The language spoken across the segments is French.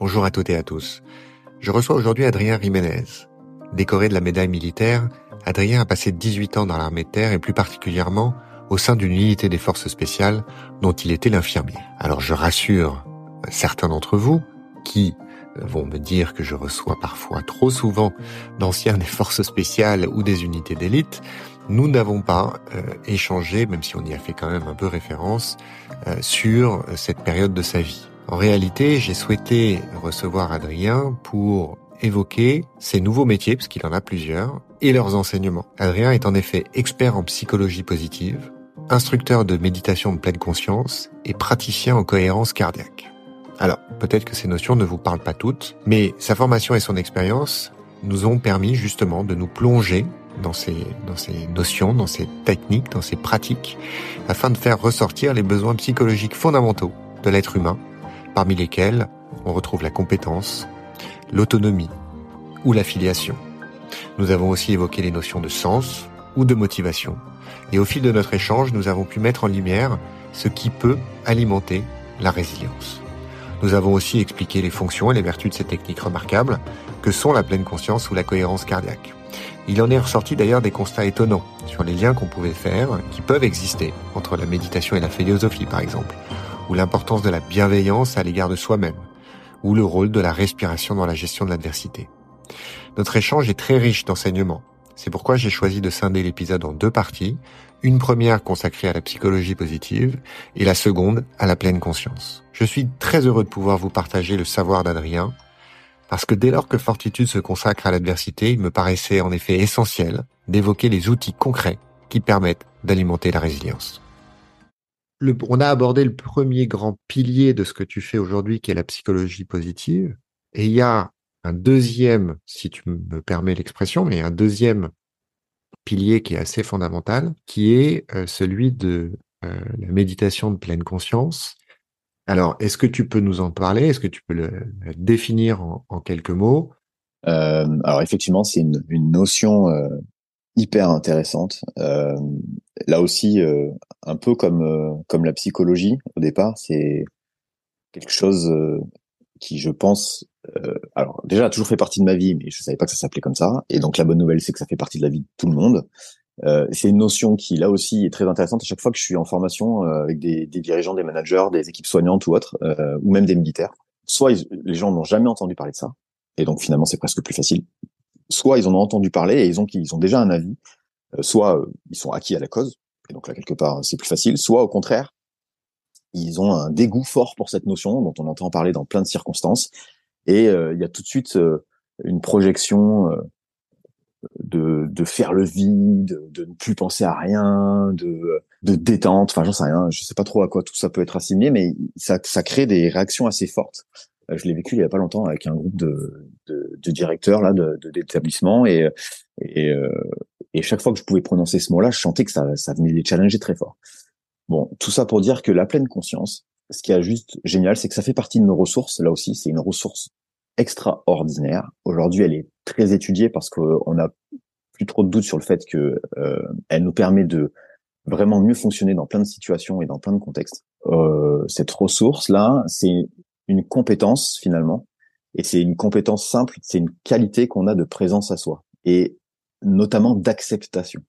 Bonjour à toutes et à tous. Je reçois aujourd'hui Adrien Jiménez. Décoré de la médaille militaire, Adrien a passé 18 ans dans l'armée de terre et plus particulièrement au sein d'une unité des forces spéciales dont il était l'infirmier. Alors je rassure certains d'entre vous qui vont me dire que je reçois parfois trop souvent d'anciens des forces spéciales ou des unités d'élite, nous n'avons pas euh, échangé, même si on y a fait quand même un peu référence, euh, sur cette période de sa vie. En réalité, j'ai souhaité recevoir Adrien pour évoquer ses nouveaux métiers, parce qu'il en a plusieurs, et leurs enseignements. Adrien est en effet expert en psychologie positive, instructeur de méditation de pleine conscience et praticien en cohérence cardiaque. Alors, peut-être que ces notions ne vous parlent pas toutes, mais sa formation et son expérience nous ont permis justement de nous plonger dans ces, dans ces notions, dans ces techniques, dans ces pratiques, afin de faire ressortir les besoins psychologiques fondamentaux de l'être humain, parmi lesquels on retrouve la compétence, l'autonomie ou l'affiliation. Nous avons aussi évoqué les notions de sens ou de motivation. Et au fil de notre échange, nous avons pu mettre en lumière ce qui peut alimenter la résilience. Nous avons aussi expliqué les fonctions et les vertus de ces techniques remarquables que sont la pleine conscience ou la cohérence cardiaque. Il en est ressorti d'ailleurs des constats étonnants sur les liens qu'on pouvait faire, qui peuvent exister, entre la méditation et la philosophie par exemple, ou l'importance de la bienveillance à l'égard de soi-même, ou le rôle de la respiration dans la gestion de l'adversité. Notre échange est très riche d'enseignements. C'est pourquoi j'ai choisi de scinder l'épisode en deux parties, une première consacrée à la psychologie positive et la seconde à la pleine conscience. Je suis très heureux de pouvoir vous partager le savoir d'Adrien, parce que dès lors que Fortitude se consacre à l'adversité, il me paraissait en effet essentiel d'évoquer les outils concrets qui permettent d'alimenter la résilience. On a abordé le premier grand pilier de ce que tu fais aujourd'hui, qui est la psychologie positive. Et il y a un deuxième, si tu me permets l'expression, mais un deuxième pilier qui est assez fondamental, qui est euh, celui de euh, la méditation de pleine conscience. Alors, est-ce que tu peux nous en parler? Est-ce que tu peux le, définir en, quelques mots? Euh, Alors, effectivement, c'est une, notion euh, hyper intéressante. Euh, là aussi, un peu comme comme la psychologie au départ, c'est quelque chose qui, je pense, alors déjà a toujours fait partie de ma vie, mais je savais pas que ça s'appelait comme ça. Et donc la bonne nouvelle, c'est que ça fait partie de la vie de tout le monde. Euh, c'est une notion qui, là aussi, est très intéressante à chaque fois que je suis en formation euh, avec des, dirigeants, des managers, des équipes soignantes ou autres, euh, ou même des militaires. Soit les gens n'ont jamais entendu parler de ça, et donc finalement c'est presque plus facile. Soit ils en ont entendu parler et ils ont, ils ont déjà un avis. soit ils sont acquis à la cause, et donc là quelque part c'est plus facile. Soit au contraire, ils ont un dégoût fort pour cette notion dont on entend parler dans plein de circonstances, et il y a tout de suite une projection de, de faire le vide, de ne plus penser à rien, de, de détente. Enfin, j'en sais rien. Je sais pas trop à quoi tout ça peut être assimilé, mais ça, ça crée des réactions assez fortes. Euh, je l'ai vécu il y a pas longtemps avec un groupe de, de, de directeurs là, de d'établissements et et, euh, et chaque fois que je pouvais prononcer ce mot-là, je sentais que ça, ça venait les challenger très fort. Bon, tout ça pour dire que la pleine conscience, ce qui est juste génial, c'est que ça fait partie de nos ressources. Là aussi, c'est une ressource extraordinaire. Aujourd'hui, elle est très étudiée parce qu'on a plus trop de doutes sur le fait que euh, elle nous permet de vraiment mieux fonctionner dans plein de situations et dans plein de contextes. Euh, cette ressource-là, c'est une compétence finalement, et c'est une compétence simple, c'est une qualité qu'on a de présence à soi, et notamment d'acceptation.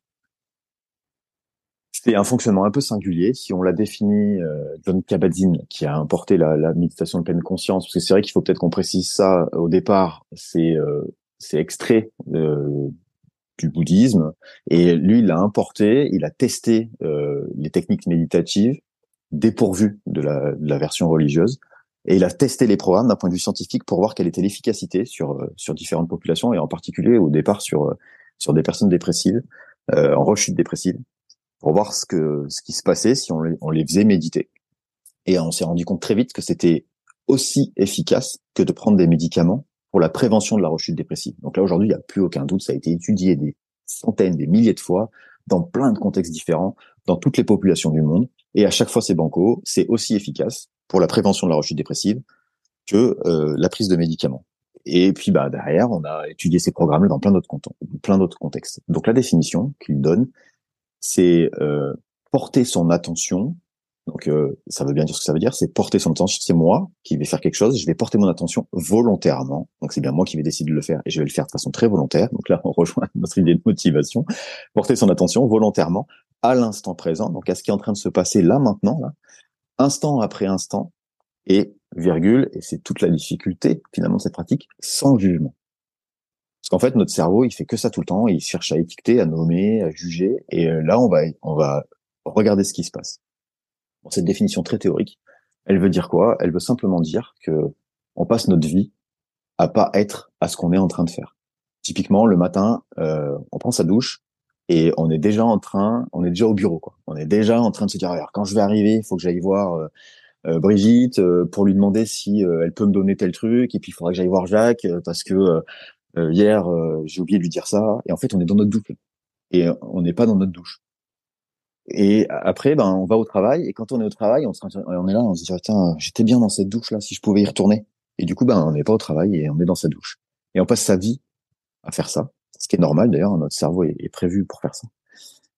C'est un fonctionnement un peu singulier. Si on l'a défini, euh, John Kabat-Zinn, qui a importé la, la, méditation de pleine conscience, parce que c'est vrai qu'il faut peut-être qu'on précise ça au départ, c'est euh, c'est extrait euh, du bouddhisme, et lui, il l'a importé, il a testé euh, les techniques méditatives dépourvues de la, de la version religieuse, et il a testé les programmes d'un point de vue scientifique pour voir quelle était l'efficacité sur euh, sur différentes populations, et en particulier au départ sur sur des personnes dépressives, en rechute dépressive pour voir ce que ce qui se passait si on les, on les faisait méditer. Et on s'est rendu compte très vite que c'était aussi efficace que de prendre des médicaments pour la prévention de la rechute dépressive. Donc là aujourd'hui, il n'y a plus aucun doute, ça a été étudié des centaines, des milliers de fois dans plein de contextes différents, dans toutes les populations du monde, et à chaque fois c'est banco, c'est aussi efficace pour la prévention de la rechute dépressive que euh, la prise de médicaments. Et puis bah derrière, on a étudié ces programmes dans plein d'autres contextes. Donc la définition qu'il donne, c'est euh, porter son attention Donc euh, ça veut bien dire ce que ça veut dire, c'est porter son attention. C'est moi qui vais faire quelque chose, je vais porter mon attention volontairement. Donc c'est bien moi qui vais décider de le faire et je vais le faire de façon très volontaire. Donc là on rejoint notre idée de motivation. Porter son attention volontairement à l'instant présent, donc à ce qui est en train de se passer là maintenant, là, instant après instant, et virgule, et c'est toute la difficulté finalement de cette pratique, sans jugement. Parce qu'en fait, notre cerveau, il fait que ça tout le temps, il cherche à étiqueter, à nommer, à juger, et euh, là, on va, on va regarder ce qui se passe. Cette définition très théorique, elle veut dire quoi? Elle veut simplement dire que on passe notre vie à pas être à ce qu'on est en train de faire. Typiquement, le matin, euh, on prend sa douche et on est déjà en train, on est déjà au bureau, quoi. On est déjà en train de se dire, alors quand je vais arriver, il faut que j'aille voir euh, euh, Brigitte pour lui demander si elle peut me donner tel truc, et puis il faudra que j'aille voir Jacques parce que hier j'ai oublié de lui dire ça. Et en fait, on est dans notre douche et on n'est pas dans notre douche. Et après, ben, on va au travail. Et quand on est au travail, on, on est là, on se dit, tiens, j'étais bien dans cette douche là, si je pouvais y retourner. Et du coup, ben, on n'est pas au travail et on est dans sa douche. Et on passe sa vie à faire ça. Ce qui est normal d'ailleurs, notre cerveau est, prévu pour faire ça.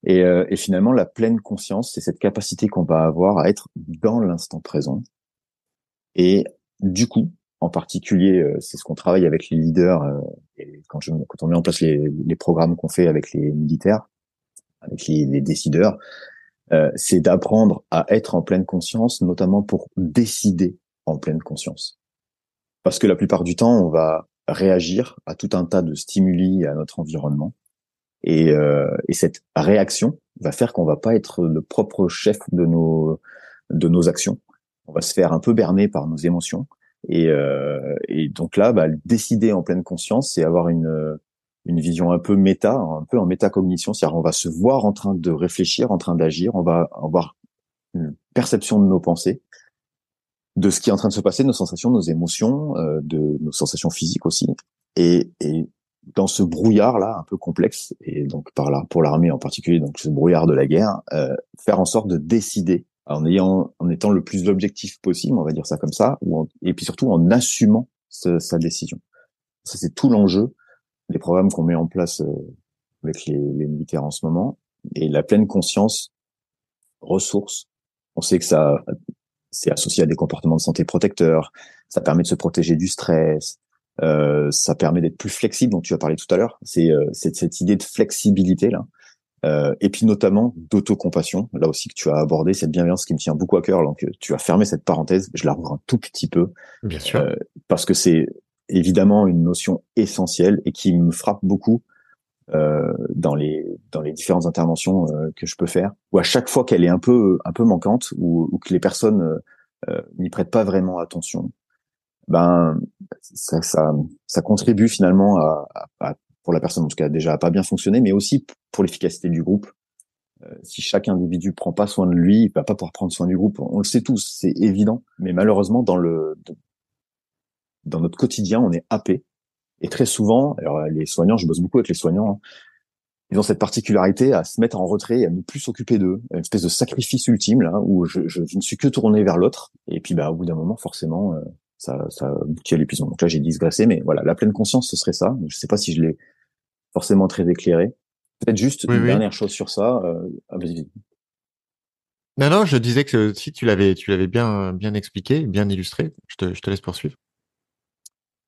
Et, euh, et, finalement, la pleine conscience, c'est cette capacité qu'on va avoir à être dans l'instant présent. Et du coup, en particulier, euh, c'est ce qu'on travaille avec les leaders euh, et quand, je, quand on met en place les, les programmes qu'on fait avec les militaires, avec les, les décideurs, euh, c'est d'apprendre à être en pleine conscience, notamment pour décider en pleine conscience. Parce que la plupart du temps, on va réagir à tout un tas de stimuli à notre environnement, et, euh, et cette réaction va faire qu'on va pas être le propre chef de nos de nos actions. On va se faire un peu berner par nos émotions, et, euh, et donc là, bah, décider en pleine conscience, c'est avoir une une vision un peu méta, un peu en métacognition, c'est-à-dire on va se voir en train de réfléchir, en train d'agir, on va avoir une perception de nos pensées, de ce qui est en train de se passer, de nos sensations, nos émotions, euh, de nos sensations physiques aussi, et, et dans ce brouillard là un peu complexe et donc par là pour l'armée en particulier donc ce brouillard de la guerre euh, faire en sorte de décider en ayant en étant le plus objectif possible on va dire ça comme ça ou et puis surtout en assumant sa décision. Ça c'est tout l'enjeu les programmes qu'on met en place euh, avec les, les, militaires en ce moment. Et la pleine conscience ressources. On sait que ça c'est associé à des comportements de santé protecteurs, ça permet de se protéger du stress, euh, ça permet d'être plus flexible dont tu as parlé tout à l'heure. C'est euh, cette idée de flexibilité là. Euh, et puis notamment d'autocompassion, là aussi que tu as abordé cette bienveillance qui me tient beaucoup à cœur. Donc tu as fermé cette parenthèse, je la rouvre un tout petit peu, bien sûr, euh, parce que c'est évidemment une notion essentielle et qui me frappe beaucoup euh, dans les dans les différentes interventions euh, que je peux faire, où à chaque fois qu'elle est un peu un peu manquante ou, ou que les personnes euh, euh n'y prêtent pas vraiment attention, ben ça ça, ça contribue finalement à, à, pour la personne en tout cas déjà à pas bien fonctionner, mais aussi pour l'efficacité du groupe. Euh, si chaque individu prend pas soin de lui, il va pas pouvoir prendre soin du groupe. On le sait tous, c'est évident. Mais malheureusement, dans le dans notre quotidien, on est happé. Et très souvent, alors les soignants, je bosse beaucoup avec les soignants, hein, ils ont cette particularité à se mettre en retrait et à ne plus s'occuper d'eux, une espèce de sacrifice ultime là, où je, je, je ne suis que tourné vers l'autre. Et puis, bah, au bout d'un moment, forcément, euh, ça, ça aboutit à l'épuisement. Donc là, j'ai digressé, mais voilà, la pleine conscience, ce serait ça. Je sais pas si je l'ai forcément très éclairé. Peut-être juste une dernière chose sur ça. Euh, ah, non, non, je disais que si tu l'avais, tu l'avais bien, bien expliqué, bien illustré. Je te, je te laisse poursuivre.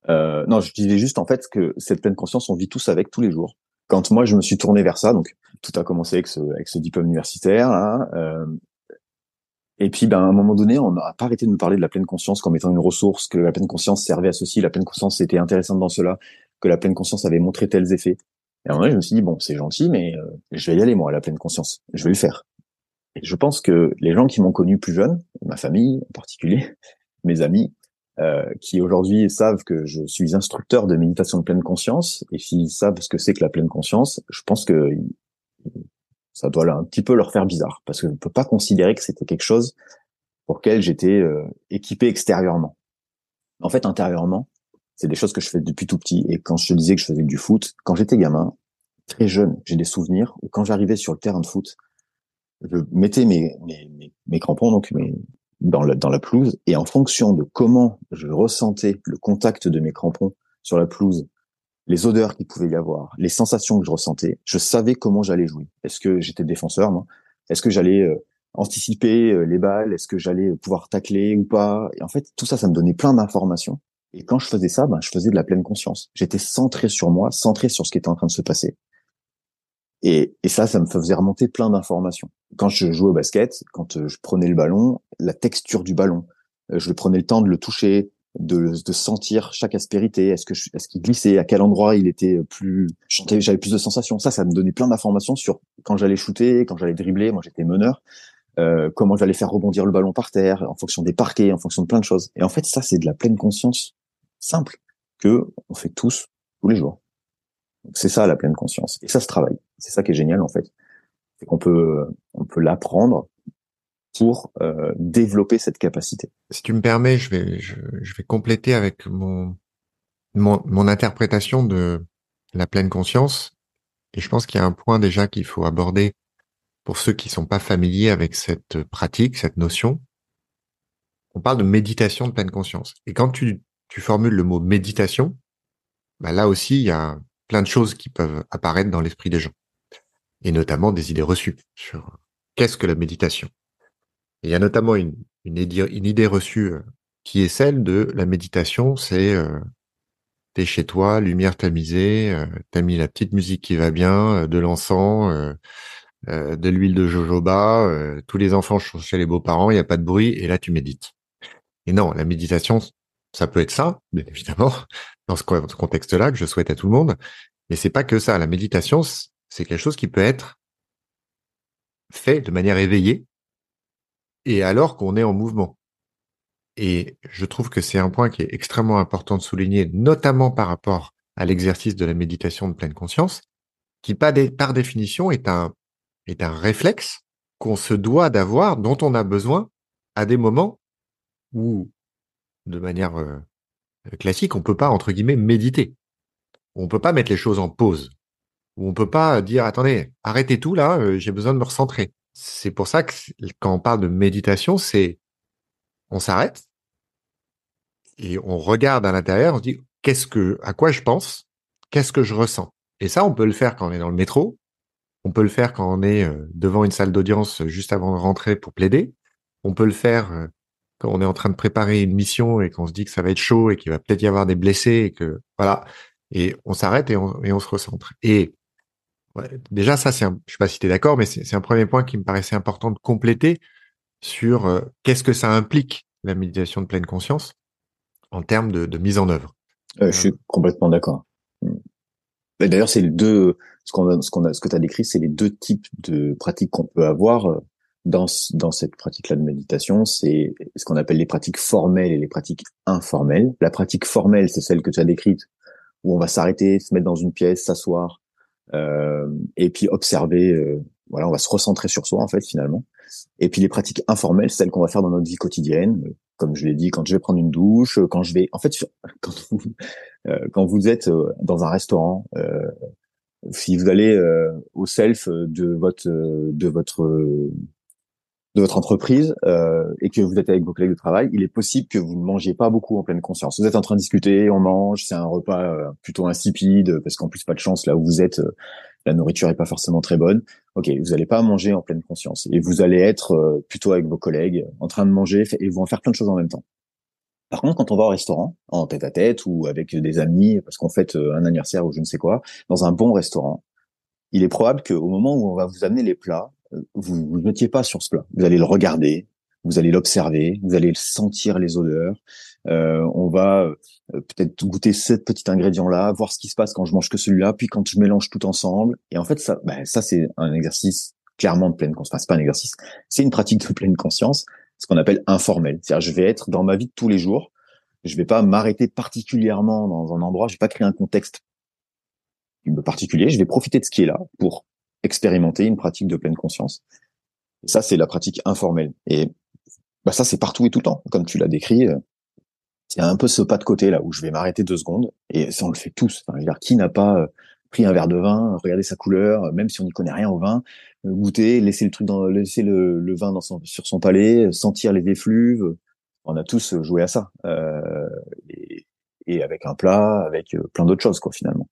Euh, non, je disais juste en fait que cette pleine conscience, on vit tous avec tous les jours. Quand moi je me suis tourné vers ça, donc tout a commencé avec ce, avec ce diplôme universitaire. Là, euh, et puis, ben, à un moment donné, on n'a pas arrêté de me parler de la pleine conscience comme étant une ressource, que la pleine conscience servait à ceci, la pleine conscience était intéressante dans cela, que la pleine conscience avait montré tels effets. Et à un moment donné, je me suis dit, bon, c'est gentil, mais euh, je vais y aller, moi, à la pleine conscience. Je vais le faire. Et je pense que les gens qui m'ont connu plus jeune, ma famille en particulier, mes amis, euh, qui aujourd'hui savent que je suis instructeur de méditation de pleine conscience, et s'ils savent ce que c'est que la pleine conscience, je pense que ça doit un petit peu leur faire bizarre, parce que je ne peux pas considérer que c'était quelque chose pour lequel j'étais euh, équipé extérieurement. En fait, intérieurement, c'est des choses que je fais depuis tout petit. Et quand je te disais que je faisais du foot, quand j'étais gamin, très jeune, j'ai des souvenirs où quand j'arrivais sur le terrain de foot, je mettais mes, mes, mes, mes crampons, donc mes, dans la, dans la pelouse et en fonction de comment je ressentais le contact de mes crampons sur la pelouse, les odeurs qu'il pouvait y avoir, les sensations que je ressentais, je savais comment j'allais jouer. Est-ce que j'étais défenseur, moi? Est-ce que j'allais euh, anticiper les balles, est-ce que j'allais pouvoir tacler ou pas? Et en fait, tout ça, ça me donnait plein d'informations. Et quand je faisais ça, ben, je faisais de la pleine conscience. J'étais centré sur moi, centré sur ce qui était en train de se passer. Et, et ça, ça me faisait remonter plein d'informations. Quand je jouais au basket, quand euh, je prenais le ballon, la texture du ballon, euh, je prenais le temps de le toucher, de, de sentir chaque aspérité. Est-ce que est-ce qu'il glissait? À quel endroit il était plus J'avais plus de sensations. Ça, ça me donnait plein d'informations sur quand j'allais shooter, quand j'allais dribbler. Moi, j'étais meneur. Euh, comment j'allais faire rebondir le ballon par terre, en fonction des parquets, en fonction de plein de choses. Et en fait, ça, c'est de la pleine conscience simple que on fait tous tous les jours. C'est ça la pleine conscience. Et ça se travaille. C'est ça qui est génial en fait. C'est qu'on peut on peut l'apprendre pour euh, développer cette capacité. Si tu me permets, je vais je, vais compléter avec mon, mon mon interprétation de la pleine conscience. Et je pense qu'il y a un point déjà qu'il faut aborder pour ceux qui sont pas familiers avec cette pratique, cette notion. On parle de méditation de pleine conscience. Et quand tu, tu formules le mot méditation, bah là aussi, il y a de choses qui peuvent apparaître dans l'esprit des gens, et notamment des idées reçues sur qu'est-ce que la méditation. il y a notamment une, idée, reçue euh, qui est celle de la méditation, c'est euh, t'es chez toi, lumière tamisée, euh, t'as mis la petite musique qui va bien, euh, de l'encens, euh, de l'huile de jojoba, tous les enfants sont chez les beaux-parents, il n'y a pas de bruit, et là tu médites. Et non, la méditation, ça peut être ça, bien évidemment, dans ce contexte-là que je souhaite à tout le monde. Mais c'est pas que ça. La méditation, c'est quelque chose qui peut être fait de manière éveillée et alors qu'on est en mouvement. Et je trouve que c'est un point qui est extrêmement important de souligner, notamment par rapport à l'exercice de la méditation de pleine conscience, qui par, définition est un, est un réflexe qu'on se doit d'avoir, dont on a besoin à des moments où, de manière euh, classique, on peut pas entre guillemets méditer. On peut pas mettre les choses en pause. Ou on peut pas dire attendez, arrêtez tout là, euh, j'ai besoin de me recentrer. C'est pour ça que quand on parle de méditation, c'est on s'arrête et on regarde à l'intérieur, on se dit qu'est-ce que à quoi je pense, qu'est-ce que je ressens? Et ça, on peut le faire quand on est dans le métro, on peut le faire quand on est euh, devant une salle d'audience juste avant de rentrer pour plaider, on peut le faire quand on est en train de préparer une mission et qu'on se dit que ça va être chaud et qu'il va peut-être y avoir des blessés et que voilà, et on s'arrête et on, et on se recentre. Et déjà ça, c'est, un, je sais pas si tu es d'accord, mais c'est, un premier point qui me paraissait important de compléter sur euh, qu'est-ce que ça implique la méditation de pleine conscience en termes de, de mise en œuvre. Euh, je suis complètement d'accord. D'ailleurs, c'est les deux, ce qu'on ce qu'on a, ce que tu as décrit, c'est les deux types de pratiques qu'on peut avoir euh, dans, dans cette pratique-là de méditation, c'est ce qu'on appelle les pratiques formelles et les pratiques informelles. La pratique formelle, c'est celle que tu as décrite, où on va s'arrêter, se mettre dans une pièce, s'asseoir, euh, et puis observer. Euh, voilà, on va se recentrer sur soi en fait finalement. Et puis les pratiques informelles, celles qu'on va faire dans notre vie quotidienne, comme je l'ai dit, quand je vais prendre une douche, quand je vais, en fait, quand vous, euh, quand vous êtes euh, dans un restaurant, euh, si vous allez au self de votre de votre de votre entreprise euh, et que vous êtes avec vos collègues de travail, il est possible que vous ne mangiez pas beaucoup en pleine conscience. Vous êtes en train de discuter, on mange, c'est un repas euh, plutôt insipide parce qu'en plus pas de chance là où vous êtes, euh, la nourriture est pas forcément très bonne. Ok, vous n'allez pas manger en pleine conscience et vous allez être euh, plutôt avec vos collègues en train de manger et vous en faire plein de choses en même temps. Par contre, quand on va au restaurant, en tête à tête ou avec des amis parce qu'on fête un anniversaire ou je ne sais quoi, dans un bon restaurant, il est probable qu'au moment où on va vous amener les plats, vous ne mettiez pas sur ce plat. Vous allez le regarder, vous allez l'observer, vous allez sentir les odeurs. Euh, on va euh, peut-être goûter ce petit ingrédient-là, voir ce qui se passe quand je mange que celui-là, puis quand je mélange tout ensemble. Et en fait, ça, ben, ça c'est un exercice clairement de pleine conscience. Enfin, c'est pas un exercice, c'est une pratique de pleine conscience, ce qu'on appelle informel. C'est-à-dire, je vais être dans ma vie de tous les jours. Je vais pas m'arrêter particulièrement dans un endroit. Je vais pas créer un contexte particulier. Je vais profiter de ce qui est là pour expérimenter une pratique de pleine conscience. ça, c'est la pratique informelle. Et bah, ça, c'est partout et tout le temps, comme tu l'as décrit. Euh, il y a un peu ce pas de côté là où je vais m'arrêter deux secondes et ça on le fait tous. Enfin, qui n'a pas euh, pris un verre de vin, regardé sa couleur, même si on n'y connaît rien au vin, euh, goûter, laisser le truc dans, laisser le, vin dans son, sur son palais, sentir les effluves. On a tous joué à ça euh, et, et, avec un plat, avec plein d'autres choses quoi finalement.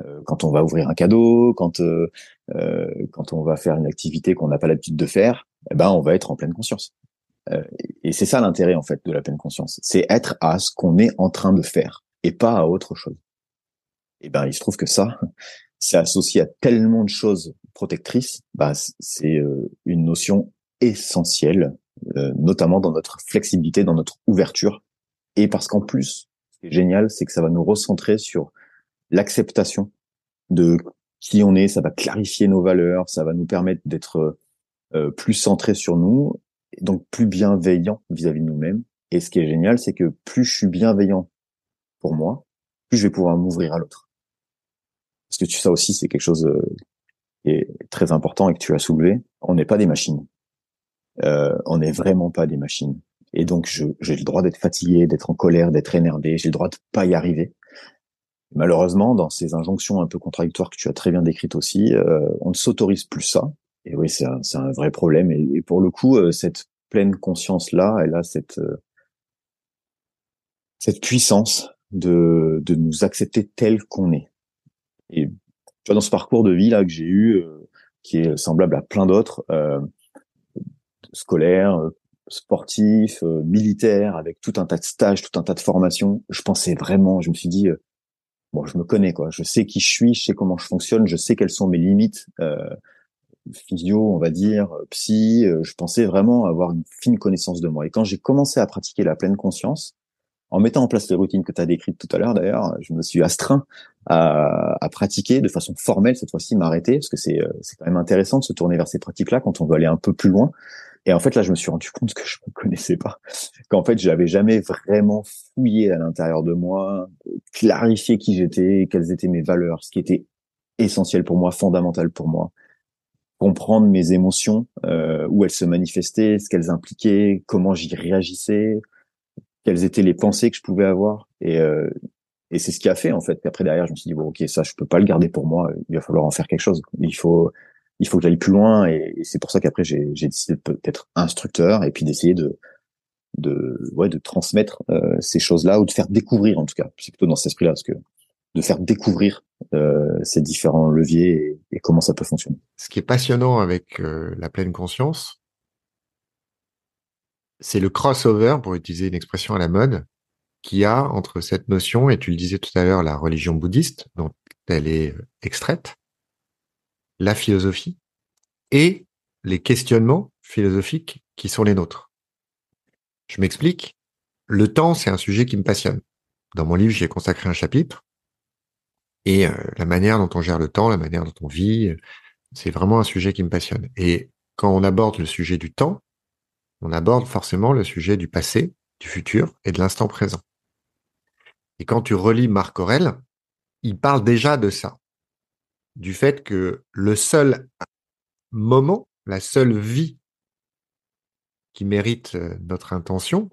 Euh, quand on va ouvrir un cadeau, quand euh, euh, quand on va faire une activité qu'on n'a pas l'habitude de faire, eh ben, on va être en pleine conscience. Euh, et c'est ça l'intérêt en fait de la pleine conscience, c'est être à ce qu'on est en train de faire et pas à autre chose. Et ben, il se trouve que ça, c'est associé à tellement de choses protectrices. Bah, c'est une notion essentielle, notamment dans notre flexibilité, dans notre ouverture, et parce qu'en plus, ce qui est génial, c'est que ça va nous recentrer sur l'acceptation de qui on est, ça va clarifier nos valeurs, ça va nous permettre d'être euh, plus centré sur nous, donc plus bienveillant vis-à-vis de nous-mêmes. Et ce qui est génial, c'est que plus je suis bienveillant pour moi, plus je vais pouvoir m'ouvrir à l'autre. Parce que tu ça aussi, c'est quelque chose euh, qui est très important et que tu as soulevé. On n'est pas des machines. Euh, on n'est vraiment pas des machines. Et donc, j'ai le droit d'être fatigué, d'être en colère, d'être énervé. J'ai le droit de pas y arriver. Malheureusement, dans ces injonctions un peu contradictoires que tu as très bien décrites aussi, euh, on ne s'autorise plus ça. Et oui, c'est un, un, vrai problème. Et, pour le coup, euh, cette pleine conscience-là, elle a cette, euh, cette puissance de, de nous accepter tel qu'on est. Et tu vois, dans ce parcours de vie là que j'ai eu, qui est semblable à plein d'autres, euh, scolaires, sportifs, militaires, avec tout un tas de stages, tout un tas de formations, je pensais vraiment, je me suis dit, bon, je me connais quoi. Je sais qui je suis, je sais comment je fonctionne, je sais quelles sont mes limites euh, physio, on va dire, psy. Euh, je pensais vraiment avoir une fine connaissance de moi. Et quand j'ai commencé à pratiquer la pleine conscience, en mettant en place les routines que tu as décrites tout à l'heure d'ailleurs, je me suis astreint à, à pratiquer de façon formelle cette fois-ci, m'arrêter parce que c'est euh, c'est quand même intéressant de se tourner vers ces pratiques-là quand on veut aller un peu plus loin. Et en fait, là, je me suis rendu compte que je ne connaissais pas, qu'en fait, j'avais jamais vraiment fouillé à l'intérieur de moi, clarifié qui j'étais, quelles étaient mes valeurs, ce qui était essentiel pour moi, fondamental pour moi, comprendre mes émotions, euh, où elles se manifestaient, ce qu'elles impliquaient, comment j'y réagissais, quelles étaient les pensées que je pouvais avoir. Et, euh, et c'est ce qui a fait en fait qu'après derrière, je me suis dit bon, ok, ça, je peux pas le garder pour moi. Il va falloir en faire quelque chose. Il faut il faut que j'aille plus loin et, c'est pour ça qu'après j'ai décidé d'être instructeur et puis d'essayer de de ouais de transmettre euh, ces choses-là ou de faire découvrir en tout cas c'est plutôt dans cet esprit-là parce que de faire découvrir euh, ces différents leviers et, comment ça peut fonctionner. Ce qui est passionnant avec euh, la pleine conscience, c'est le crossover, pour utiliser une expression à la mode, qu'il y a entre cette notion, et tu le disais tout à l'heure, la religion bouddhiste, dont elle est extraite, la philosophie et les questionnements philosophiques qui sont les nôtres. Je m'explique. Le temps, c'est un sujet qui me passionne. Dans mon livre, j'ai consacré un chapitre. Et euh, la manière dont on gère le temps, la manière dont on vit, c'est vraiment un sujet qui me passionne. Et quand on aborde le sujet du temps, on aborde forcément le sujet du passé, du futur et de l'instant présent. Et quand tu relis Marc Aurel, il parle déjà de ça du fait que le seul moment, la seule vie qui mérite euh, notre intention,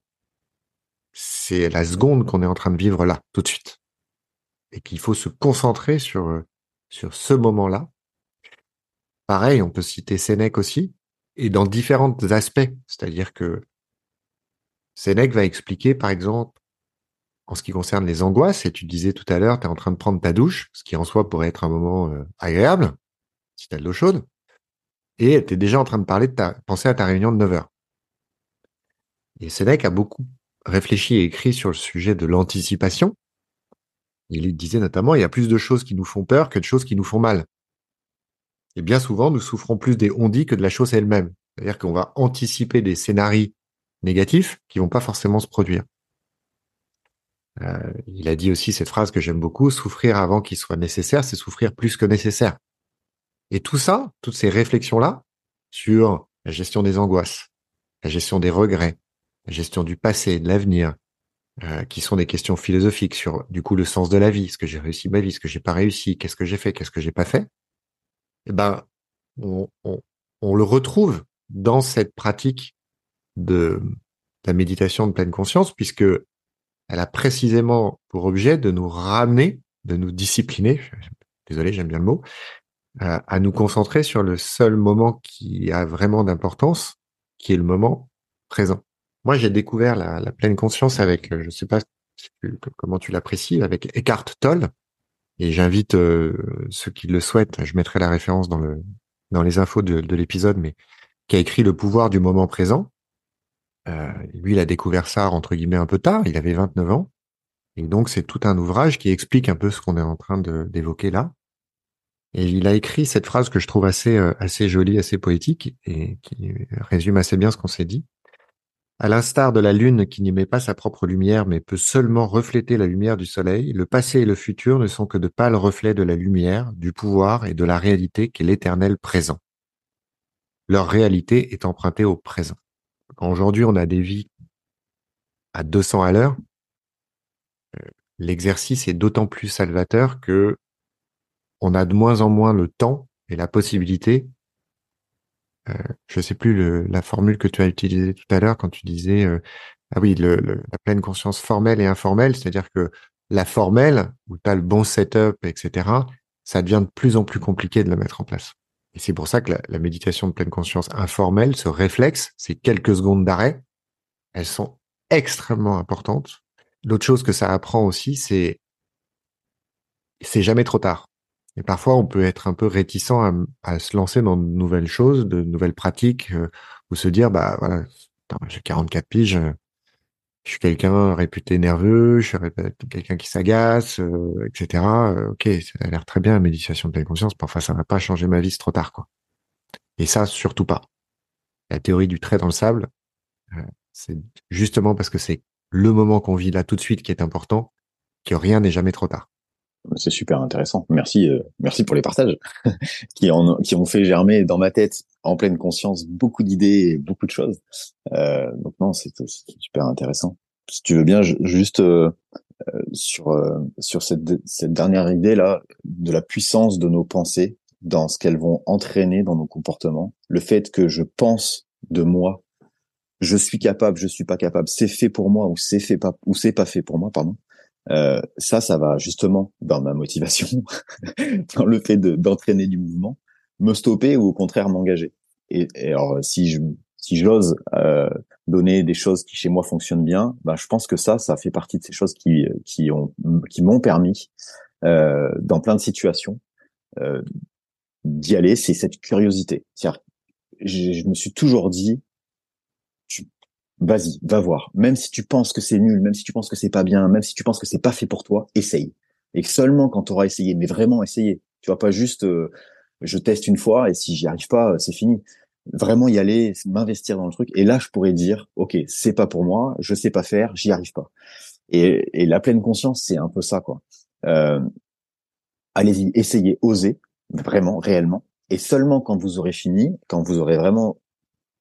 c'est la seconde qu'on est en train de vivre là, tout de suite. Et qu'il faut se concentrer sur, euh, sur ce moment-là. Pareil, on peut citer Sénèque aussi, et dans différents aspects. C'est-à-dire que Sénèque va expliquer, par exemple, en ce qui concerne les angoisses, et tu disais tout à l'heure, tu es en train de prendre ta douche, ce qui en soi pourrait être un moment euh, agréable, si tu as de l'eau chaude, et tu es déjà en train de parler de ta, penser à ta réunion de 9 heures. Et Sénèque a beaucoup réfléchi et écrit sur le sujet de l'anticipation. Il disait notamment, il y a plus de choses qui nous font peur que de choses qui nous font mal. Et bien souvent, nous souffrons plus des on-dit que de la chose elle-même. C'est-à-dire qu'on va anticiper des scénarios négatifs qui vont pas forcément se produire. Euh, il a dit aussi cette phrase que j'aime beaucoup, souffrir avant qu'il soit nécessaire, c'est souffrir plus que nécessaire. Et tout ça, toutes ces réflexions-là sur la gestion des angoisses, la gestion des regrets, la gestion du passé, de l'avenir, euh, qui sont des questions philosophiques sur du coup le sens de la vie, ce que j'ai réussi ma vie, ce que j'ai pas réussi, qu'est-ce que j'ai fait, qu'est-ce que j'ai pas fait? Eh ben, on, on, le retrouve dans cette pratique de la méditation de pleine conscience, puisque elle a précisément pour objet de nous ramener, de nous discipliner, désolé, j'aime bien le mot, euh, à nous concentrer sur le seul moment qui a vraiment d'importance, qui est le moment présent. Moi, j'ai découvert la, pleine conscience avec, euh, je ne sais pas comment tu l'apprécies, avec Eckhart Tolle, et j'invite euh, ceux qui le souhaitent, je mettrai la référence dans le dans les infos de l'épisode, mais qui a écrit Le pouvoir du moment présent. Euh, lui, il a découvert ça entre guillemets un peu tard. Il avait 29 ans. Et donc, c'est tout un ouvrage qui explique un peu ce qu'on est en train d'évoquer là. Et il a écrit cette phrase que je trouve assez, euh, assez jolie, assez poétique et qui résume assez bien ce qu'on s'est dit. À l'instar de la lune qui n'émet pas sa propre lumière mais peut seulement refléter la lumière du soleil, le passé et le futur ne sont que de pâles reflets de la lumière, du pouvoir et de la réalité qu'est l'éternel présent. Leur réalité est empruntée au présent. Aujourd'hui, on a des vies à 200 à l'heure. Euh, l'exercice est d'autant plus salvateur que on a de moins en moins le temps et la possibilité. Euh, je sais plus la formule que tu as utilisée tout à l'heure quand tu disais euh, ah oui la pleine conscience formelle et informelle, c'est-à-dire que la formelle où tu le bon setup etc. Ça devient de plus en plus compliqué de la mettre en place. Et c'est pour ça que la, méditation de pleine conscience informelle, ce réflexe, ces quelques secondes d'arrêt, elles sont extrêmement importantes. L'autre chose que ça apprend aussi, c'est c'est jamais trop tard. Et parfois, on peut être un peu réticent à, à, se lancer dans de nouvelles choses, de nouvelles pratiques, euh, ou se dire, bah voilà, j'ai 44 piges, euh, je suis quelqu'un réputé nerveux, je suis quelqu'un qui s'agace, euh, etc. Euh, ok, ça a l'air très bien la méditation de pleine conscience. Parfois, ça va pas changer ma vie, c'est trop tard, quoi. Et ça, surtout pas. La théorie du trait dans le sable, c'est justement parce que c'est le moment qu'on vit là tout de suite qui est important, que rien n'est jamais trop tard. C'est super intéressant. Merci, euh, merci pour les partages qui, en, qui ont fait germer dans ma tête, en pleine conscience, beaucoup d'idées et beaucoup de choses. Euh, donc non, c'est super intéressant. Si tu veux bien, juste euh, euh, sur euh, sur cette, cette dernière idée là de la puissance de nos pensées dans ce qu'elles vont entraîner dans nos comportements, le fait que je pense de moi, je suis capable, je suis pas capable, c'est fait pour moi ou c'est fait pas ou c'est pas fait pour moi, pardon. Euh, ça, ça va justement dans ma motivation, dans le fait d'entraîner du mouvement, me stopper ou au contraire m'engager. Et, alors, si je si j'ose euh, donner des choses qui chez moi fonctionnent bien, ben, je pense que ça, ça fait partie de ces choses qui qui ont qui m'ont permis euh, dans plein de situations euh, d'y aller. C'est cette curiosité. Je, je me suis toujours dit, vas-y, va voir. Même si tu penses que c'est nul, même si tu penses que c'est pas bien, même si tu penses que c'est pas fait pour toi, essaye. Et seulement quand tu auras essayé, mais vraiment essayer. Tu vas pas juste euh, je teste une fois et si j'y arrive pas, c'est fini. Vraiment y aller, m'investir dans le truc. Et là, je pourrais dire, ok, c'est pas pour moi, je sais pas faire, j'y arrive pas. Et, et, la pleine conscience, c'est un peu ça, quoi. Euh, allez-y, essayez, osez, vraiment, réellement. Et seulement quand vous aurez fini, quand vous aurez vraiment